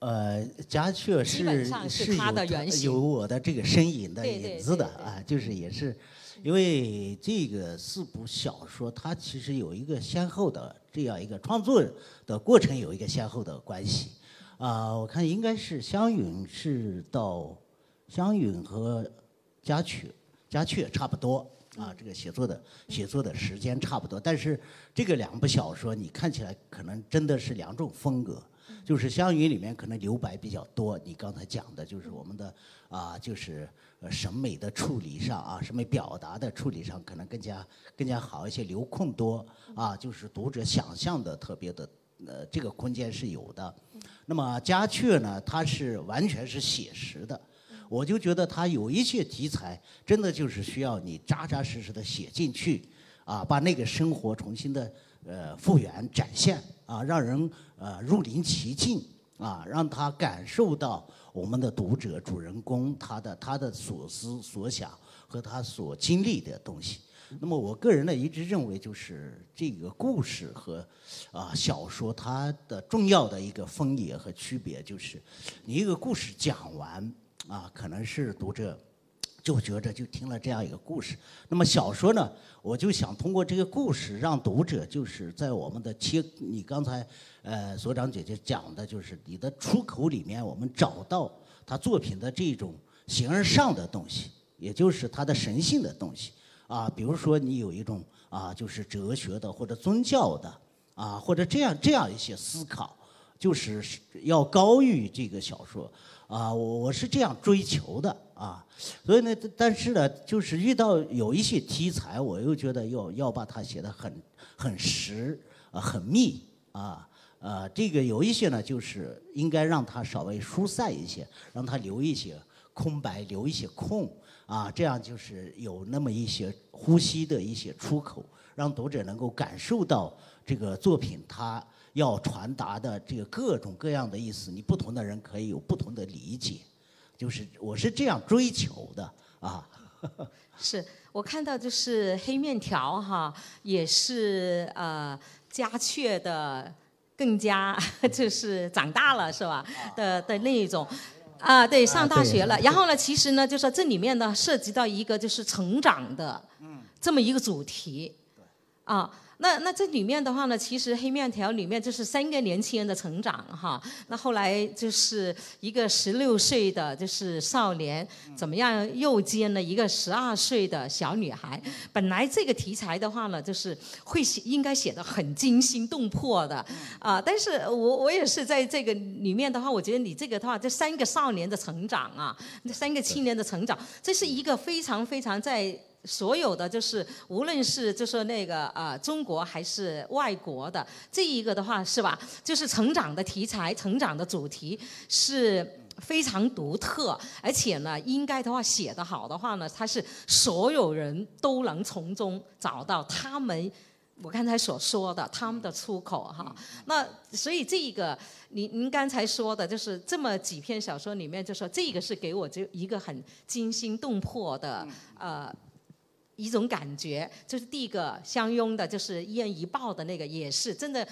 呃，家雀是是有有我的这个身影的影子的啊，就是也是，因为这个四部小说，它其实有一个先后的这样一个创作的过程，有一个先后的关系。啊，我看应该是湘云是到湘云和家雀，家雀差不多啊，这个写作的写作的时间差不多，但是这个两部小说你看起来可能真的是两种风格。就是湘云里面可能留白比较多，你刚才讲的就是我们的啊，就是审美的处理上啊，审美表达的处理上可能更加更加好一些，留空多啊，就是读者想象的特别的呃这个空间是有的。那么家雀呢，它是完全是写实的，我就觉得它有一些题材真的就是需要你扎扎实实的写进去啊，把那个生活重新的呃复原展现啊，让人呃入临其境啊，让他感受到我们的读者主人公他的他的所思所想和他所经历的东西。那么我个人呢一直认为，就是这个故事和啊小说它的重要的一个分野和区别，就是你一个故事讲完啊，可能是读者。就觉着就听了这样一个故事，那么小说呢，我就想通过这个故事，让读者就是在我们的切，你刚才呃所长姐姐讲的，就是你的出口里面，我们找到他作品的这种形而上的东西，也就是他的神性的东西。啊，比如说你有一种啊，就是哲学的或者宗教的啊，或者这样这样一些思考，就是要高于这个小说。啊，我我是这样追求的。啊，所以呢，但是呢，就是遇到有一些题材，我又觉得要要把它写得很很实啊，很密啊，呃，这个有一些呢，就是应该让它稍微疏散一些，让它留一些空白，留一些空啊，这样就是有那么一些呼吸的一些出口，让读者能够感受到这个作品它。要传达的这个各种各样的意思，你不同的人可以有不同的理解，就是我是这样追求的啊。是我看到就是黑面条哈，也是呃家雀的更加 就是长大了是吧的的那一种。啊，对，上大学了。然后呢，其实呢，就说这里面呢，涉及到一个就是成长的这么一个主题，啊。那那这里面的话呢，其实黑面条里面就是三个年轻人的成长哈。那后来就是一个十六岁的就是少年，怎么样诱奸了一个十二岁的小女孩。本来这个题材的话呢，就是会写应该写的很惊心动魄的啊。但是我我也是在这个里面的话，我觉得你这个的话，这三个少年的成长啊，那三个青年的成长，这是一个非常非常在。所有的就是，无论是就是那个呃中国还是外国的这一个的话是吧？就是成长的题材、成长的主题是非常独特，而且呢，应该的话写得好的话呢，它是所有人都能从中找到他们我刚才所说的他们的出口哈。那所以这一个，您您刚才说的就是这么几篇小说里面，就说这个是给我就一个很惊心动魄的呃。一种感觉，就是第一个相拥的，就是一人一抱的那个，也是真的。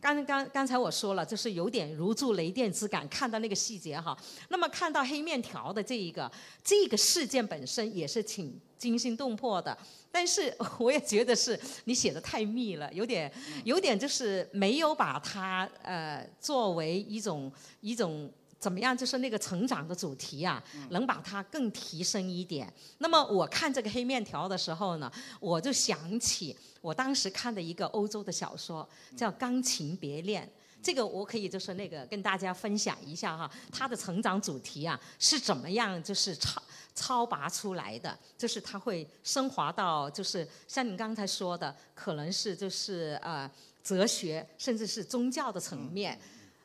刚刚刚才我说了，就是有点如注雷电之感，看到那个细节哈。那么看到黑面条的这一个这个事件本身也是挺惊心动魄的，但是我也觉得是你写的太密了，有点有点就是没有把它呃作为一种一种。怎么样？就是那个成长的主题啊，能把它更提升一点。那么我看这个黑面条的时候呢，我就想起我当时看的一个欧洲的小说，叫《钢琴别恋》。这个我可以就是那个跟大家分享一下哈，它的成长主题啊是怎么样，就是超超拔出来的，就是它会升华到就是像你刚才说的，可能是就是呃哲学，甚至是宗教的层面。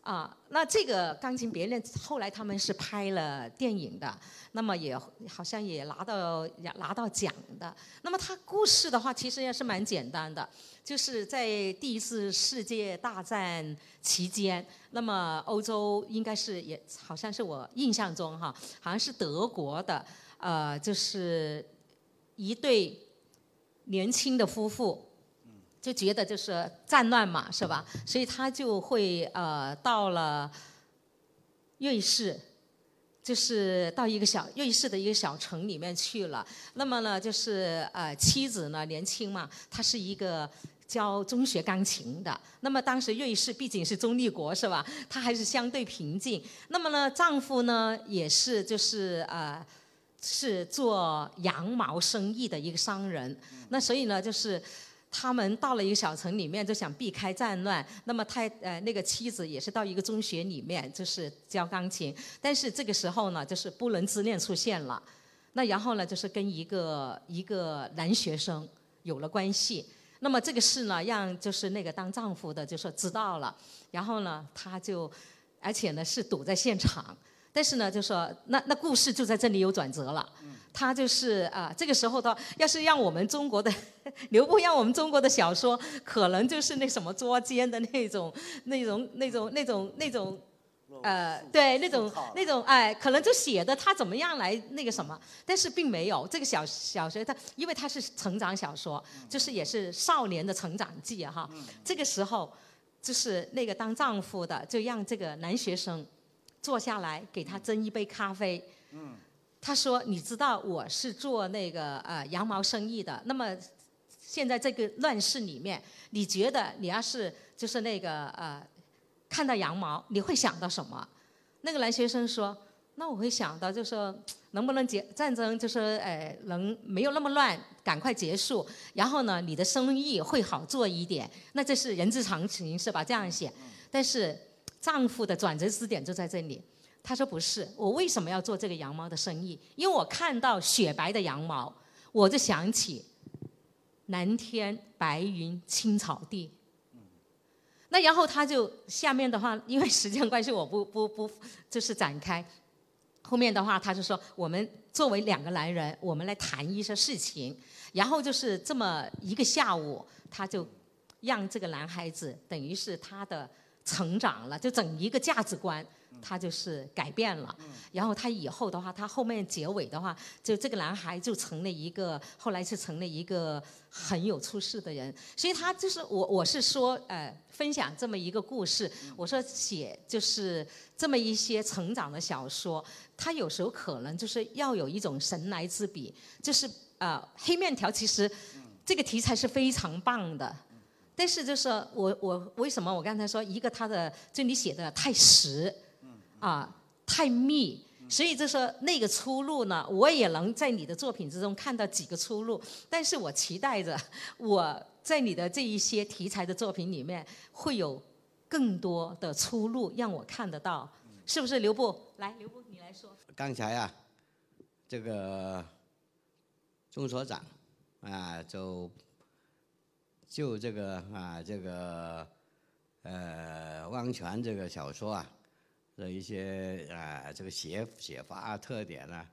啊，那这个《钢琴别恋》后来他们是拍了电影的，那么也好像也拿到拿到奖的。那么它故事的话，其实也是蛮简单的，就是在第一次世界大战期间，那么欧洲应该是也好像是我印象中哈，好像是德国的，呃，就是一对年轻的夫妇。就觉得就是战乱嘛，是吧？所以他就会呃到了瑞士，就是到一个小瑞士的一个小城里面去了。那么呢，就是呃妻子呢年轻嘛，她是一个教中学钢琴的。那么当时瑞士毕竟是中立国是吧？她还是相对平静。那么呢，丈夫呢也是就是呃是做羊毛生意的一个商人。那所以呢，就是他们到了一个小城里面，就想避开战乱。那么太呃那个妻子也是到一个中学里面，就是教钢琴。但是这个时候呢，就是不伦之恋出现了。那然后呢，就是跟一个一个男学生有了关系。那么这个事呢，让就是那个当丈夫的就说知道了。然后呢，他就而且呢是堵在现场。但是呢，就说那那故事就在这里有转折了。他就是啊，这个时候的，要是让我们中国的刘步，让我们中国的小说，可能就是那什么捉奸的那种、那种、那种、那种、那种，呃，对，那种、那种，哎，可能就写的他怎么样来那个什么，但是并没有。这个小小学他，因为他是成长小说，就是也是少年的成长记哈。这个时候，就是那个当丈夫的，就让这个男学生坐下来给他斟一杯咖啡。嗯。他说：“你知道我是做那个呃羊毛生意的。那么现在这个乱世里面，你觉得你要是就是那个呃看到羊毛，你会想到什么？”那个男学生说：“那我会想到，就说能不能结战争，就是呃能没有那么乱，赶快结束。然后呢，你的生意会好做一点。那这是人之常情，是吧？这样写。但是丈夫的转折之点就在这里。”他说不是，我为什么要做这个羊毛的生意？因为我看到雪白的羊毛，我就想起蓝天白云青草地。那然后他就下面的话，因为时间关系，我不不不就是展开。后面的话，他就说我们作为两个男人，我们来谈一些事情。然后就是这么一个下午，他就让这个男孩子等于是他的成长了，就整一个价值观。他就是改变了，然后他以后的话，他后面结尾的话，就这个男孩就成了一个，后来是成了一个很有出息的人。所以他就是我，我是说，呃，分享这么一个故事。我说写就是这么一些成长的小说，他有时候可能就是要有一种神来之笔，就是呃，黑面条其实这个题材是非常棒的，但是就是我我为什么我刚才说一个他的就你写的太实。啊，太密，所以就说那个出路呢，我也能在你的作品之中看到几个出路。但是我期待着我在你的这一些题材的作品里面会有更多的出路让我看得到，是不是？刘步，来，刘步你来说。刚才啊，这个钟所长啊，就就这个啊，这个呃，汪泉这个小说啊。的一些啊，这个写写法啊特点呢，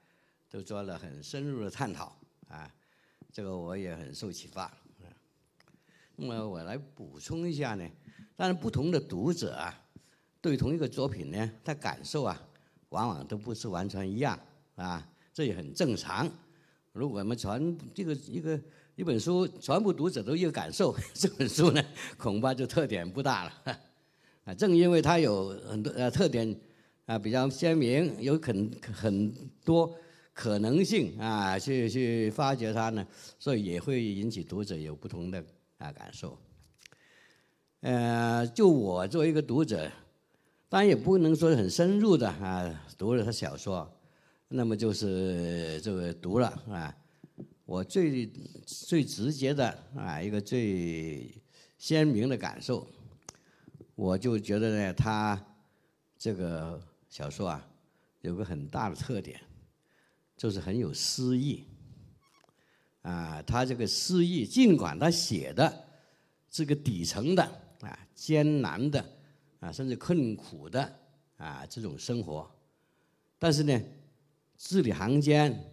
都做了很深入的探讨啊，这个我也很受启发。那么我来补充一下呢，当然不同的读者啊，对同一个作品呢，他感受啊，往往都不是完全一样啊，这也很正常。如果我们全这个一个一本书全部读者都一个感受，这本书呢，恐怕就特点不大了。啊，正因为它有很多呃特点，啊比较鲜明，有很很多可能性啊，去去发掘它呢，所以也会引起读者有不同的啊感受。呃，就我作为一个读者，当然也不能说很深入的啊读了他小说，那么就是这个读了啊，我最最直接的啊一个最鲜明的感受。我就觉得呢，他这个小说啊，有个很大的特点，就是很有诗意。啊，他这个诗意，尽管他写的这个底层的啊、艰难的啊，甚至困苦的啊这种生活，但是呢，字里行间，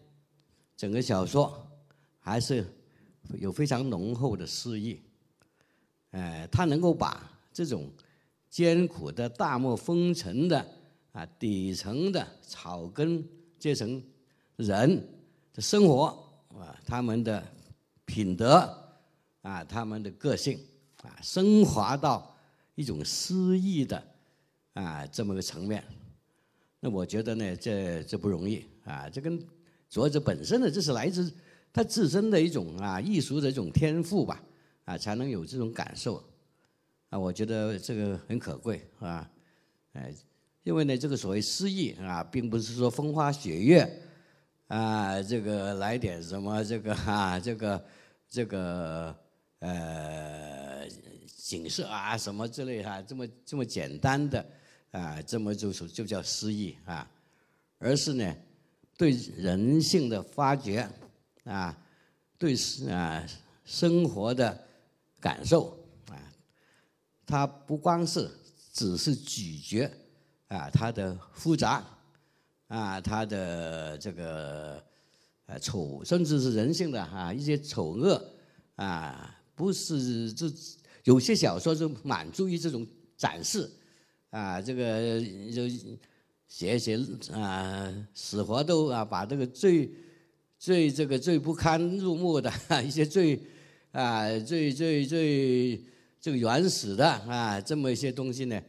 整个小说还是有非常浓厚的诗意。哎，他能够把这种艰苦的大漠风尘的啊，底层的草根阶层人的生活啊，他们的品德啊，他们的个性啊，升华到一种诗意的啊这么个层面那我觉得呢，这这不容易啊，这跟作者本身的这是来自他自身的一种啊艺术的一种天赋吧，啊，才能有这种感受，啊，我觉得这个很可贵啊，哎，因为呢，这个所谓诗意啊，并不是说风花雪月啊，这个来点什么这个啊，这个这个呃景色啊什么之类哈，这么这么简单的啊，这么就就叫诗意啊，而是呢。对人性的发掘，啊，对啊生活的感受啊，它不光是只是咀嚼啊，它的复杂啊，它的这个呃丑，甚至是人性的哈一些丑恶啊，不是这有些小说就满足于这种展示啊，这个就。写写啊，死活都啊，把这个最最这个最不堪入目的一些最啊最最最这个原始的啊这么一些东西呢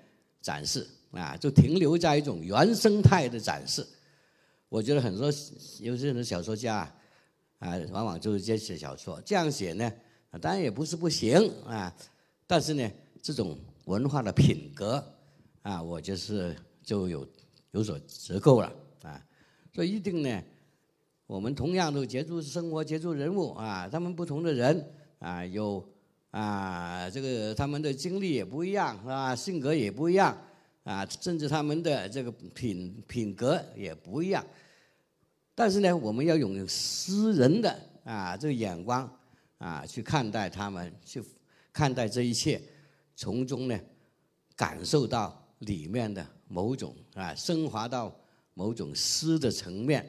展示啊，就停留在一种原生态的展示。我觉得很多有些人小说家啊，往往就是这样写小说，这样写呢，当然也不是不行啊，但是呢，这种文化的品格啊，我就是就有。有所折扣了啊，所以一定呢，我们同样都接触生活、接触人物啊，他们不同的人啊，有啊，这个他们的经历也不一样是吧？性格也不一样啊，甚至他们的这个品品格也不一样。但是呢，我们要用私人的啊这个眼光啊去看待他们，去看待这一切，从中呢感受到里面的。某种啊，升华到某种诗的层面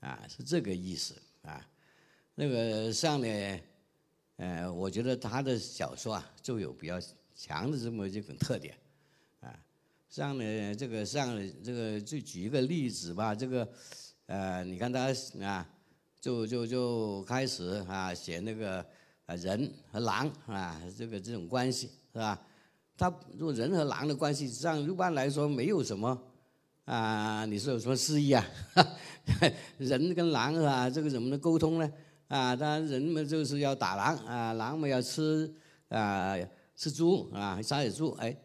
啊，是这个意思啊。那个上呢，呃，我觉得他的小说啊，就有比较强的这么一种特点啊。上呢，这个上这个就举一个例子吧，这个呃，你看他啊，就就就开始啊写那个人和狼啊，这个这种关系是吧？他如果人和狼的关系，实际上一般来说没有什么啊，你说有什么诗意啊？人跟狼啊，这个怎么能沟通呢？啊，当然人们就是要打狼啊，狼们要吃啊，吃猪啊，杀野猪。哎，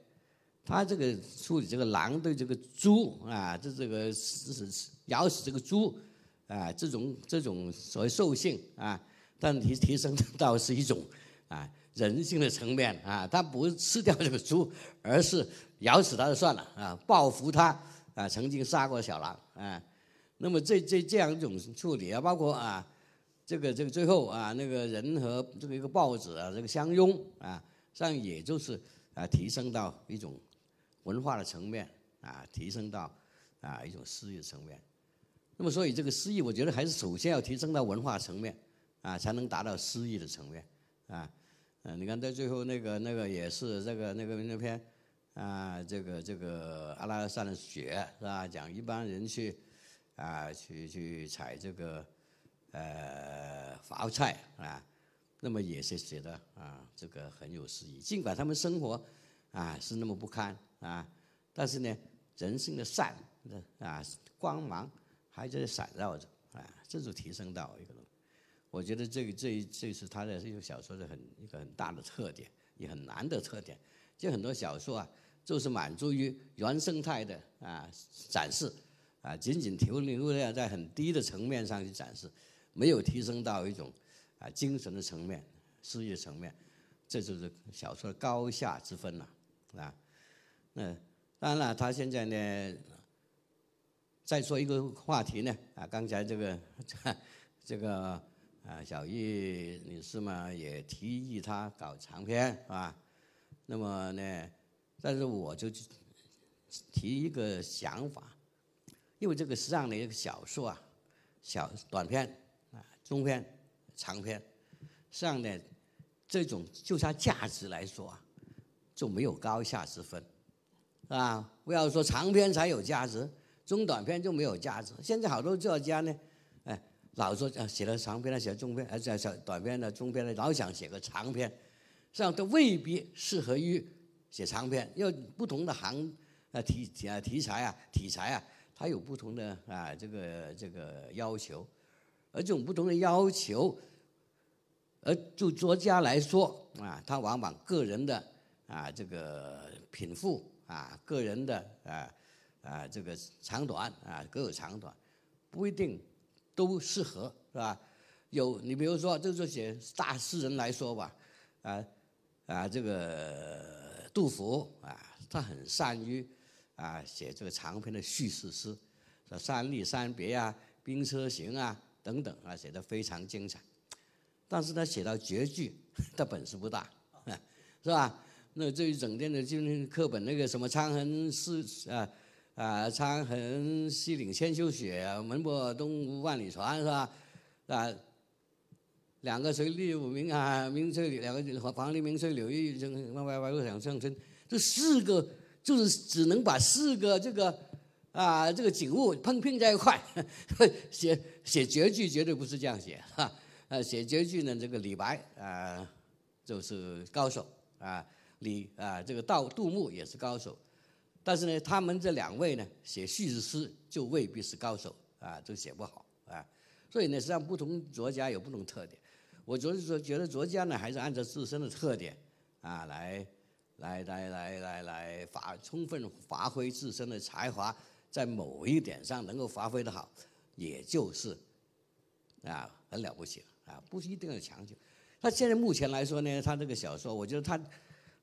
他这个处理这个狼对这个猪啊，这这个咬死这个猪啊，这种这种所谓兽性啊，但提提升到是一种啊。人性的层面啊，他不是吃掉这个猪，而是咬死它就算了啊，报复他啊，曾经杀过小狼啊。那么这这这样一种处理啊，包括啊，这个这个最后啊，那个人和这个一个豹子啊，这个相拥啊，这样也就是啊，提升到一种文化的层面啊，提升到啊一种诗意层面。那么所以这个诗意，我觉得还是首先要提升到文化层面啊，才能达到诗意的层面啊。你看在最后那个那个也是这个那个那篇啊，这个这个阿拉善的雪是吧？讲一般人去啊去去采这个呃伐菜啊，那么也是写的啊这个很有诗意。尽管他们生活啊是那么不堪啊，但是呢人性的善啊光芒还在闪耀着啊，这就提升到一个。我觉得这个这这是他的这个小说的很一个很大的特点，也很难的特点。就很多小说啊，就是满足于原生态的啊展示，啊仅仅停留在在很低的层面上去展示，没有提升到一种啊精神的层面、事业层面，这就是小说的高下之分了，啊。那当然了，他现在呢，再说一个话题呢，啊刚才这个 这个。啊，小玉女士嘛也提议他搞长篇，是吧？那么呢，但是我就提一个想法，因为这个实际上的一个小说啊，小短篇啊、中篇、长篇，实际上呢，这种就它价值来说啊，就没有高下之分，啊，不要说长篇才有价值，中短篇就没有价值。现在好多作家呢。老说啊，写了长篇的，写中篇，而且小短篇的、中篇的，老想写个长篇，这样都未必适合于写长篇。因为不同的行啊题啊题材啊题材啊，它有不同的啊这个这个要求，而这种不同的要求，而就作家来说啊，他往往个人的啊这个品赋啊，个人的啊啊这个长短啊各有长短，不一定都适合是吧？有你比如说，就是写大诗人来说吧，啊啊这个杜甫啊，他很善于啊写这个长篇的叙事诗，说三吏三别啊、兵车行啊等等啊，写的非常精彩。但是他写到绝句，他本事不大，是吧？那这一整天的就那课本那个什么“沧痕诗啊啊沧痕西岭千秋雪，门泊东吴万里船”是吧？啊。两个水利有名啊，名翠两个黄鹂鸣翠柳玉声，万万万路响声声。这四个就是只能把四个这个啊这个景物碰拼在一块，写写绝句绝对不是这样写哈。啊，写绝句呢，这个李白啊就是高手啊，李啊这个道杜牧也是高手，但是呢，他们这两位呢写叙事诗就未必是高手啊，就写不好啊。所以呢，实际上不同作家有不同特点。我觉得说，觉得作家呢，还是按照自身的特点，啊，来，来，来，来，来，来发充分发挥自身的才华，在某一点上能够发挥的好，也就是，啊，很了不起了啊，不是一定要强求。他现在目前来说呢，他这个小说，我觉得他，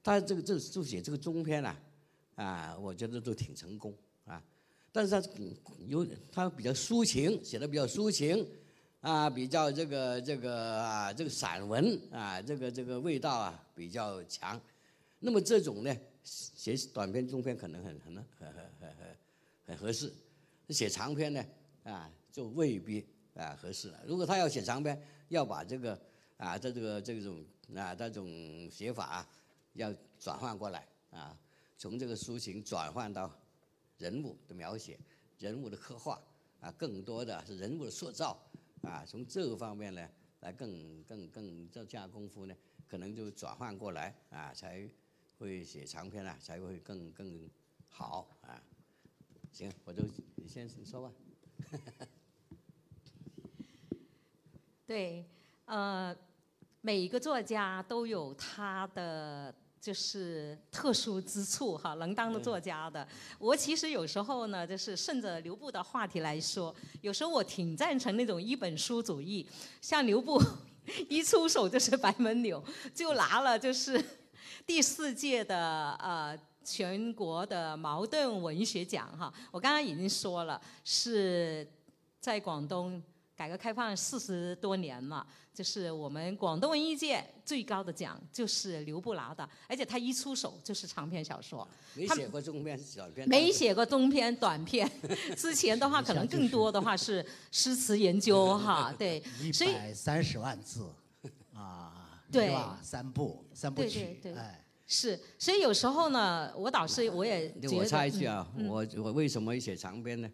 他这个这就写这个中篇啊，啊，我觉得都挺成功啊。但是他有他比较抒情，写的比较抒情。啊，比较这个这个啊，这个散文啊，这个这个味道啊比较强。那么这种呢，写短篇、中篇可能很很很很很很很合适。写长篇呢，啊，就未必啊合适了。如果他要写长篇，要把这个啊，在这个这种啊这种写法，要转换过来啊，从这个抒情转换到人物的描写、人物的刻画啊，更多的是人物的塑造。啊，从这个方面呢，来更更更这下功夫呢，可能就转换过来啊，才会写长篇啊，才会更更好啊。行，我就你先你说吧。对，呃，每一个作家都有他的。就是特殊之处哈，能当的作家的。我其实有时候呢，就是顺着刘布的话题来说，有时候我挺赞成那种一本书主义。像刘布 一出手就是白门柳，就拿了就是第四届的呃全国的茅盾文学奖哈。我刚刚已经说了，是在广东。改革开放四十多年了，就是我们广东文艺界最高的奖，就是刘布拿的，而且他一出手就是长篇小说。没写过中篇、短篇。没写过中篇、短篇，之前的话可能更多的话是诗词研究哈，对。一百三十万字，啊，对吧？三部，三部曲，哎。是，所以有时候呢，我导师我也觉得。我插一句啊，我我为什么写长篇呢？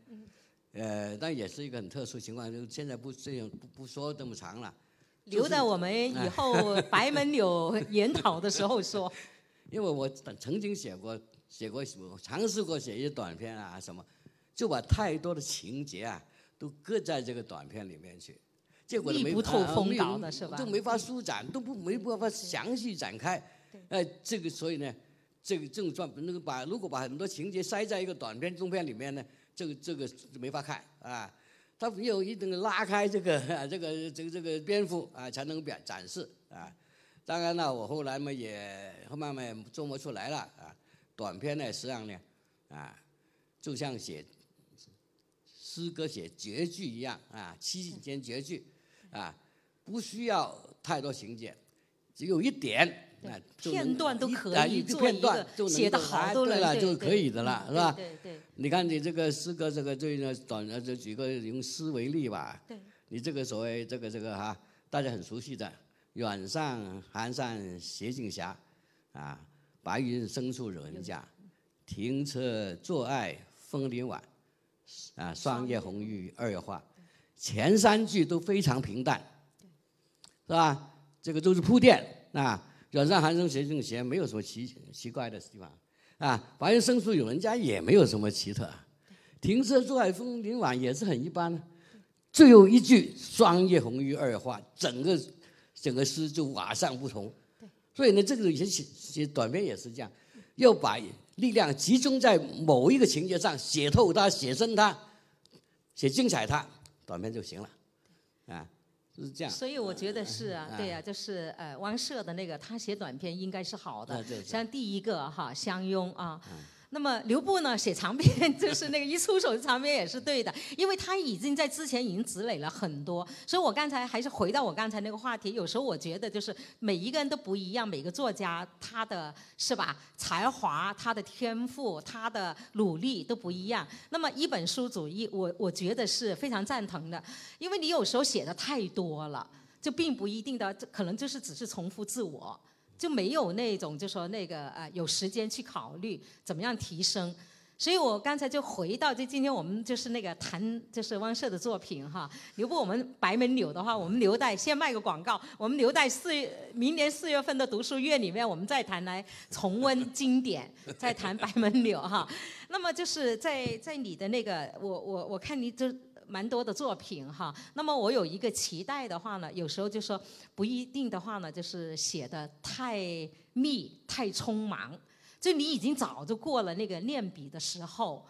呃，但也是一个很特殊情况，就现在不这样不不说这么长了，留在我们以后 白门柳研讨的时候说。因为我曾经写过写过尝试过写一些短片啊什么，就把太多的情节啊都搁在这个短片里面去，结果密不透风稿的是吧？就没法舒展，都不没办法详细展开。哎，这个所以呢，这个这种状那个把如果把很多情节塞在一个短片中片里面呢？这个这个没法看啊，他有一定拉开这个这个这个这个篇幅啊，才能表展示啊。当然了，我后来嘛也慢慢琢磨出来了啊。短篇呢，实际上呢啊，就像写诗歌写绝句一样啊，七间绝句啊，不需要太多情节，只有一点。片段都可以做一个写的好都了就可以的了，是吧？对对。你看你这个诗歌，这个最呢短的，就举个用诗为例吧。对。你这个所谓这个这个哈，大家很熟悉的“远上寒山斜镜斜，啊，白云深处有人家，停车坐爱枫林晚，啊，霜叶红于二月花”，前三句都非常平淡，是吧？这个都是铺垫啊。远上寒山斜镜斜，没有什么奇奇怪的地方，啊，白云深处有人家也没有什么奇特，停车坐海枫林晚也是很一般的。最后一句“霜叶红于二花”，整个整个诗就瓦上不同。所以呢，这个写写写短篇也是这样，要把力量集中在某一个情节上，写透它，写深它，写精彩它，短篇就行了，啊，是这样。所以我觉得是啊，对呀，就是呃，汪舍的那个他写短篇应该是好的，像第一个哈相拥啊。那么刘步呢写长篇，就是那个一出手长篇也是对的，因为他已经在之前已经积累了很多。所以我刚才还是回到我刚才那个话题，有时候我觉得就是每一个人都不一样，每个作家他的是吧才华、他的天赋、他的努力都不一样。那么一本书主义，我我觉得是非常赞同的，因为你有时候写的太多了，就并不一定的，可能就是只是重复自我。就没有那种就说那个呃有时间去考虑怎么样提升，所以我刚才就回到就今天我们就是那个谈就是汪社的作品哈，留不我们白门柳的话，我们留待先卖个广告，我们留待四明年四月份的读书月里面，我们再谈来重温经典，再谈白门柳哈。那么就是在在你的那个我我我看你就。蛮多的作品哈，那么我有一个期待的话呢，有时候就说不一定的话呢，就是写的太密太匆忙，就你已经早就过了那个练笔的时候，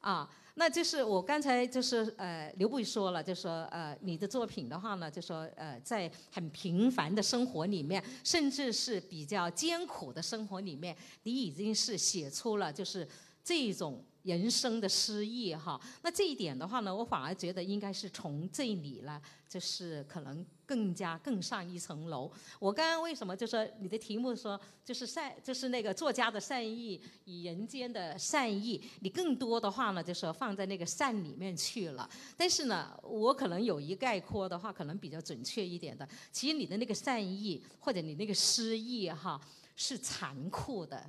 啊，那就是我刚才就是呃刘步说了，就说呃你的作品的话呢，就说呃在很平凡的生活里面，甚至是比较艰苦的生活里面，你已经是写出了就是这种。人生的诗意哈，那这一点的话呢，我反而觉得应该是从这里呢，就是可能更加更上一层楼。我刚刚为什么就说你的题目说就是善，就是那个作家的善意与人间的善意，你更多的话呢，就说放在那个善里面去了。但是呢，我可能有一概括的话，可能比较准确一点的。其实你的那个善意或者你那个诗意哈，是残酷的。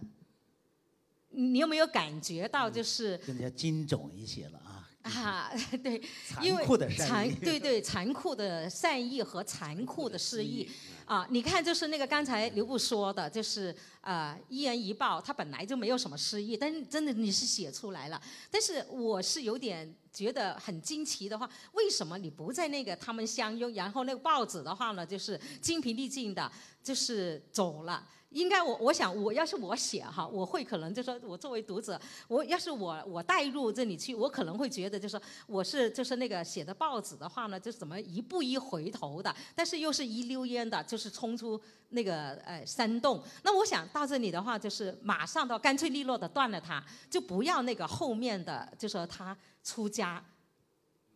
你有没有感觉到就是更加精准一些了啊？啊，对，残酷的善意，对对，残酷的善意和残酷的失意啊！你看，就是那个刚才刘步说的，就是呃，一人一报，他本来就没有什么诗意，但是真的你是写出来了。但是我是有点觉得很惊奇的话，为什么你不在那个他们相拥，然后那个报纸的话呢，就是精疲力尽的，就是走了。应该我我想我要是我写哈，我会可能就说我作为读者，我要是我我带入这里去，我可能会觉得就说我是就是那个写的报纸的话呢，就是怎么一步一回头的，但是又是一溜烟的，就就是冲出那个呃山洞。那我想到这里的话，就是马上都干脆利落的断了它，就不要那个后面的就说他出家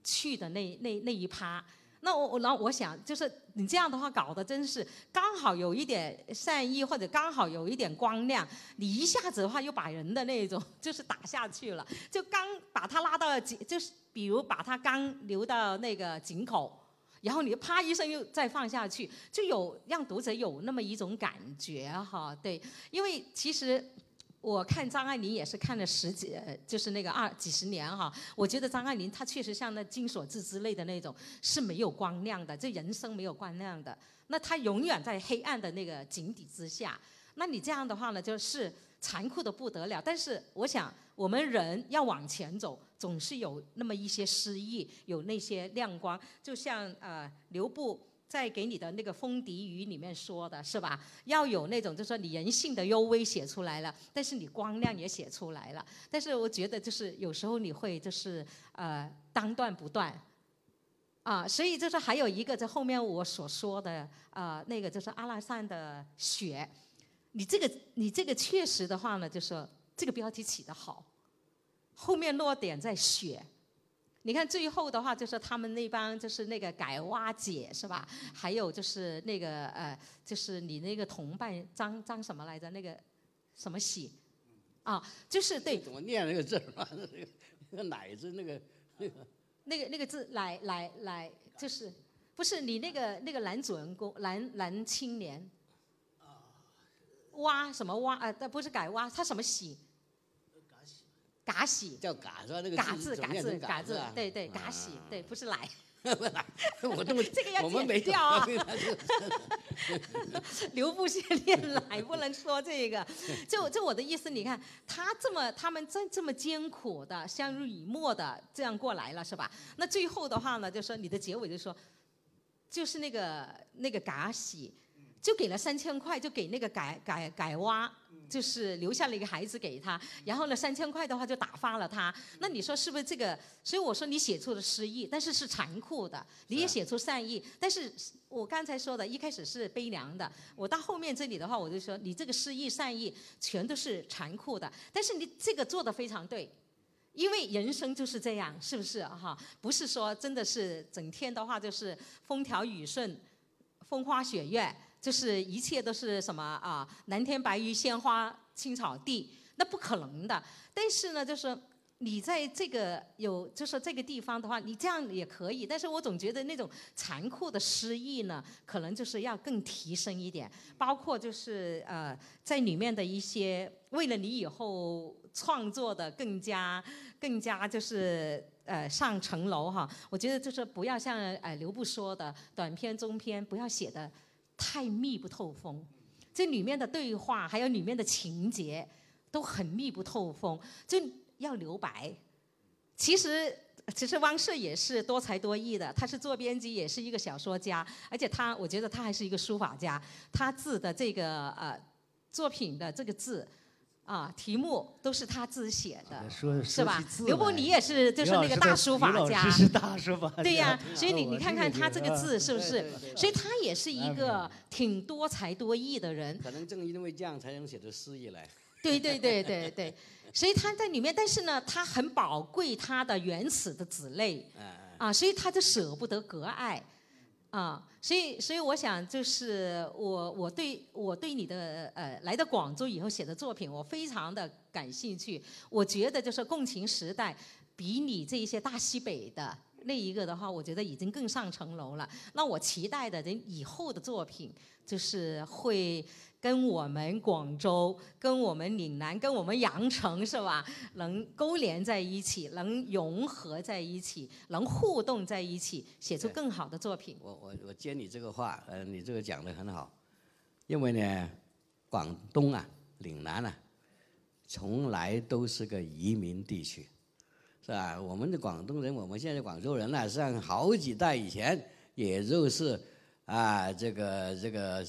去的那那那一趴。那我我然后我想，就是你这样的话搞得真是刚好有一点善意，或者刚好有一点光亮，你一下子的话又把人的那种 就是打下去了，就刚把他拉到井，就是比如把他刚流到那个井口，然后你啪一声又再放下去，就有让读者有那么一种感觉哈，对，因为其实。我看张爱玲也是看了十几，就是那个二几十年哈。我觉得张爱玲她确实像那金锁记之类的那种是没有光亮的，这人生没有光亮的。那她永远在黑暗的那个井底之下。那你这样的话呢，就是残酷的不得了。但是我想，我们人要往前走，总是有那么一些诗意，有那些亮光。就像呃刘步。在给你的那个风笛语里面说的是吧？要有那种，就是说你人性的幽微写出来了，但是你光亮也写出来了。但是我觉得就是有时候你会就是呃当断不断，啊，所以就是还有一个在后面我所说的啊那个就是阿拉善的雪，你这个你这个确实的话呢，就是这个标题起得好，后面落点在雪。你看最后的话，就是他们那帮就是那个改蛙姐是吧？还有就是那个呃，就是你那个同伴张张什么来着？那个什么喜啊，就是对。怎么念那个字嘛？那个那个奶字那个那个。那个那个字奶奶奶，就是不是你那个那个男主人公男男青年。蛙什么蛙啊？但不是改挖，他什么洗？嘎洗，叫嘎是吧？那个嘎字嘎字嘎字，对对嘎洗，对，不是来。我都 这个要我们没剪掉啊懂 留步先练来，不能说这个。就就我的意思，你看他这么他们真这么艰苦的相濡以沫的这样过来了，是吧？那最后的话呢，就说你的结尾就说，就是那个那个嘎喜，就给了三千块，就给那个改改改挖，就是留下了一个孩子给他，然后呢三千块的话就打发了他。那你说是不是这个？所以我说你写出了诗意，但是是残酷的，你也写出善意，但是我刚才说的，一开始是悲凉的，我到后面这里的话，我就说你这个诗意善意全都是残酷的，但是你这个做的非常对。因为人生就是这样，是不是哈？不是说真的是整天的话就是风调雨顺、风花雪月，就是一切都是什么啊？蓝天白云、鲜花、青草地，那不可能的。但是呢，就是你在这个有，就是这个地方的话，你这样也可以。但是我总觉得那种残酷的诗意呢，可能就是要更提升一点，包括就是呃，在里面的一些为了你以后创作的更加更加就是呃上层楼哈。我觉得就是不要像呃刘布说的短篇中篇，不要写的太密不透风。这里面的对话还有里面的情节都很密不透风，就要留白。其实，其实汪顺也是多才多艺的，他是做编辑，也是一个小说家，而且他，我觉得他还是一个书法家。他字的这个呃作品的这个字啊题目都是他自写的，说是吧？刘波，来你也是就是那个大书法家刘老。师是大书法家，对呀、所以你你看看他这个字是不是？所以他也是一个挺多才多艺的人。可能正因为这样才能写出诗意来。对对对对对，所以他在里面，但是呢，他很宝贵他的原始的子类嗯啊，所以他就舍不得割爱啊，所以所以我想就是我我对我对你的呃来到广州以后写的作品，我非常的感兴趣。我觉得就是共情时代比你这一些大西北的。那一个的话，我觉得已经更上层楼了。那我期待的人以后的作品，就是会跟我们广州、跟我们岭南、跟我们羊城是吧，能勾连在一起，能融合在一起，能互动在一起，写出更好的作品。我我我接你这个话，呃，你这个讲的很好，因为呢，广东啊、岭南啊，从来都是个移民地区，是吧？我们的广东人，我们现在广州人呢、实际上好几代以前，也就是啊，这个这个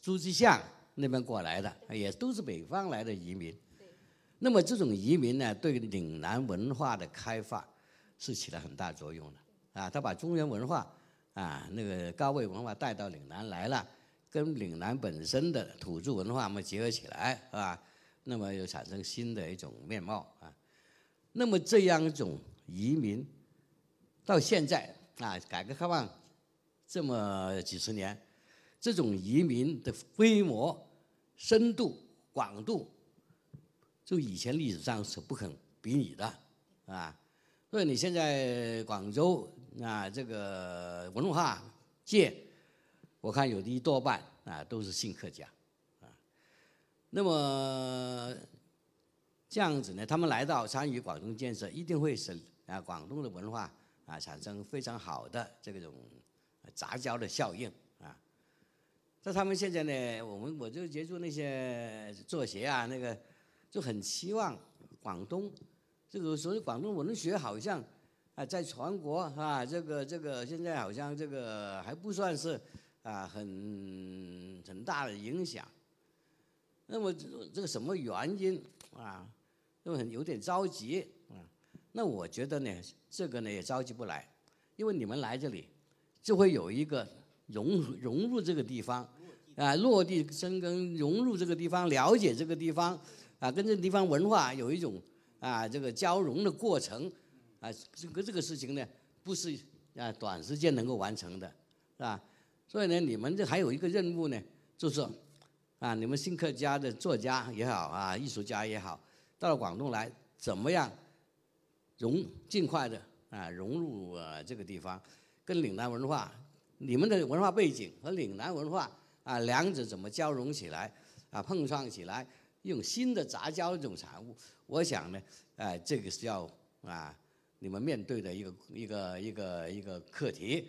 诸暨巷那边过来的，也都是北方来的移民。那么这种移民呢，对岭南文化的开发是起了很大作用的啊，他把中原文化啊那个高位文化带到岭南来了，跟岭南本身的土著文化嘛结合起来，是吧？那么又产生新的一种面貌啊。那么这样一种移民，到现在啊，改革开放这么几十年，这种移民的规模、深度、广度，就以前历史上是不肯比拟的，啊。所以你现在广州啊，这个文化界，我看有的一多半啊都是新客家，啊。那么这样子呢，他们来到参与广东建设，一定会使啊广东的文化啊产生非常好的这种杂交的效应啊。在他们现在呢，我们我就接触那些作协啊，那个就很期望广东这个所谓广东文学好像啊在全国啊这个这个现在好像这个还不算是啊很很大的影响。那么这个什么原因啊？都很有点着急啊。那我觉得呢，这个呢也着急不来，因为你们来这里就会有一个融融入这个地方啊，落地生根，融入这个地方，了解这个地方啊，跟这个地方文化有一种啊这个交融的过程啊。这个这个事情呢，不是啊短时间能够完成的，是吧？所以呢，你们这还有一个任务呢，就是啊，你们新客家的作家也好啊，艺术家也好，到了广东来，怎么样融尽快的啊融入呃这个地方，跟岭南文化，你们的文化背景和岭南文化啊两者怎么交融起来啊碰撞起来，用新的杂交的这种产物。我想呢，哎，这个是要啊，你们面对的一个一个一个一个课题，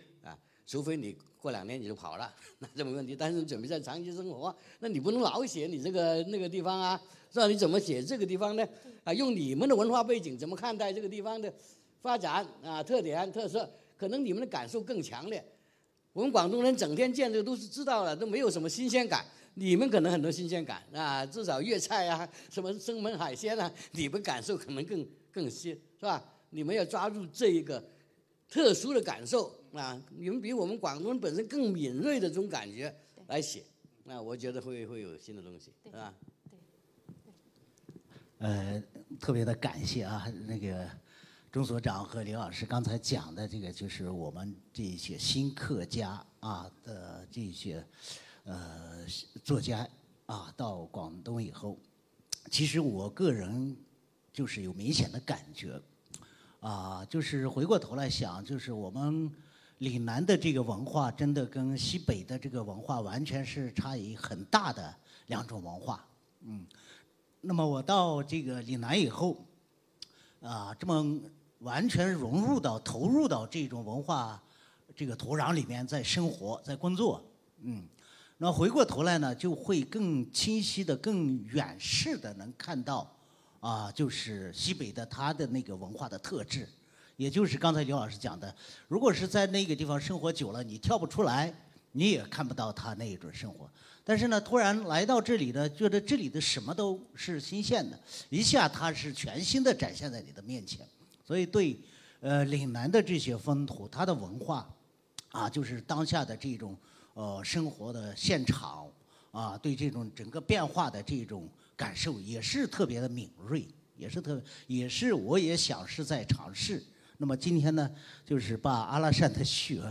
除非你过两年你就跑了，那这没问题。但是你准备在长期生活，那你不能老写你这个那个地方啊，是吧？你怎么写这个地方呢？啊，用你们的文化背景怎么看待这个地方的发展啊、特点、特色？可能你们的感受更强烈。我们广东人整天见这个都是知道了，都没有什么新鲜感。你们可能很多新鲜感啊，至少粤菜啊，什么生猛海鲜啊，你们感受可能更更新，是吧？你们要抓住这一个特殊的感受啊，你们比我们广东人本身更敏锐的这种感觉来写，那我觉得会会有新的东西，是吧？呃，特别的感谢啊，那个钟所长和刘老师刚才讲的这个，就是我们这些新客家啊的这些呃作家啊到广东以后，其实我个人就是有明显的感觉啊，就是回过头来想，就是我们岭南的这个文化，真的跟西北的这个文化完全是差异很大的两种文化，嗯。那么我到这个岭南以后，啊，这么完全融入到、投入到这种文化这个土壤里面，在生活、在工作，嗯，那回过头来呢，就会更清晰的、更远视的能看到，啊，就是西北的它的那个文化的特质，也就是刚才刘老师讲的，如果是在那个地方生活久了，你跳不出来，你也看不到他那一种生活。但是呢，突然来到这里呢，觉得这里的什么都是新鲜的，一下它是全新的展现在你的面前，所以对，呃，岭南的这些风土，它的文化，啊，就是当下的这种呃生活的现场，啊，对这种整个变化的这种感受也是特别的敏锐，也是特，也是我也想是在尝试。那么今天呢，就是把阿拉善的学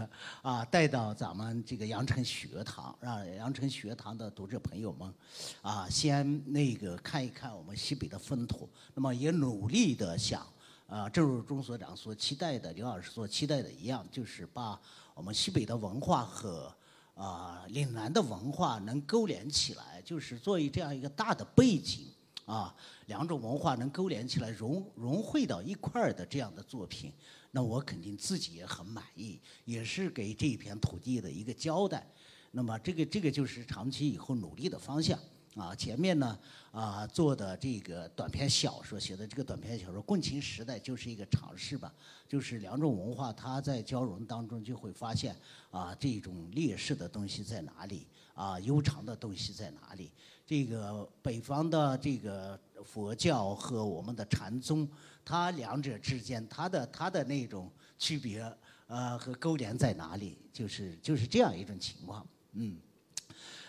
啊带到咱们这个阳城学堂，让阳城学堂的读者朋友们啊先那个看一看我们西北的风土。那么也努力的想啊，正如钟所长所期待的，刘老师所期待的一样，就是把我们西北的文化和啊岭南的文化能勾连起来，就是作为这样一个大的背景。啊，两种文化能勾连起来融融汇到一块儿的这样的作品，那我肯定自己也很满意，也是给这一片土地的一个交代。那么这个这个就是长期以后努力的方向。啊，前面呢啊做的这个短篇小说写的这个短篇小说《共情时代》就是一个尝试吧，就是两种文化它在交融当中就会发现啊这种劣势的东西在哪里啊悠长的东西在哪里。这个北方的这个佛教和我们的禅宗，它两者之间它的它的那种区别呃和勾连在哪里？就是就是这样一种情况，嗯。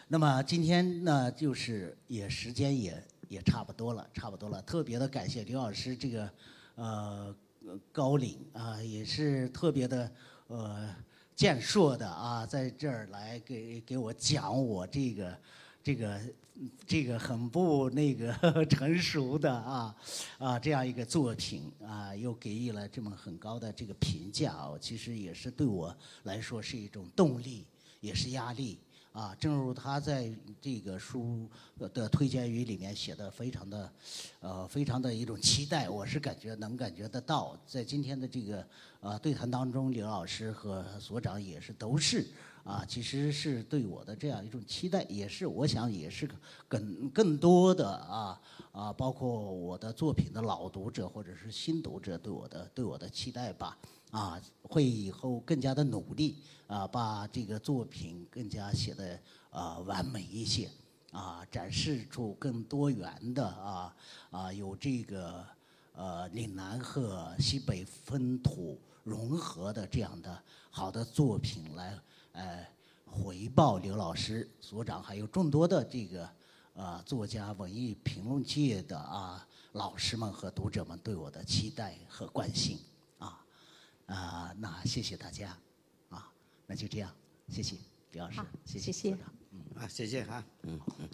那么今天呢，就是也时间也也差不多了，差不多了。特别的感谢刘老师这个呃高领啊，也是特别的呃健硕的啊，在这儿来给给我讲我这个这个这个很不那个成熟的啊啊这样一个作品啊，又给予了这么很高的这个评价哦，其实也是对我来说是一种动力，也是压力。啊，正如他在这个书的推荐语里面写的，非常的，呃，非常的一种期待，我是感觉能感觉得到，在今天的这个呃对谈当中，刘老师和所长也是都是啊，其实是对我的这样一种期待，也是我想也是更更多的啊啊，包括我的作品的老读者或者是新读者对我的对我的期待吧。啊，会以后更加的努力啊，把这个作品更加写的啊完美一些啊，展示出更多元的啊啊有这个呃岭南和西北风土融合的这样的好的作品来呃回报刘老师所长还有众多的这个啊作家文艺评论界的啊老师们和读者们对我的期待和关心。啊，那谢谢大家，啊，那就这样，谢谢李老师，谢谢谢谢，嗯，啊，谢谢哈，嗯嗯。